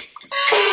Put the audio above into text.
you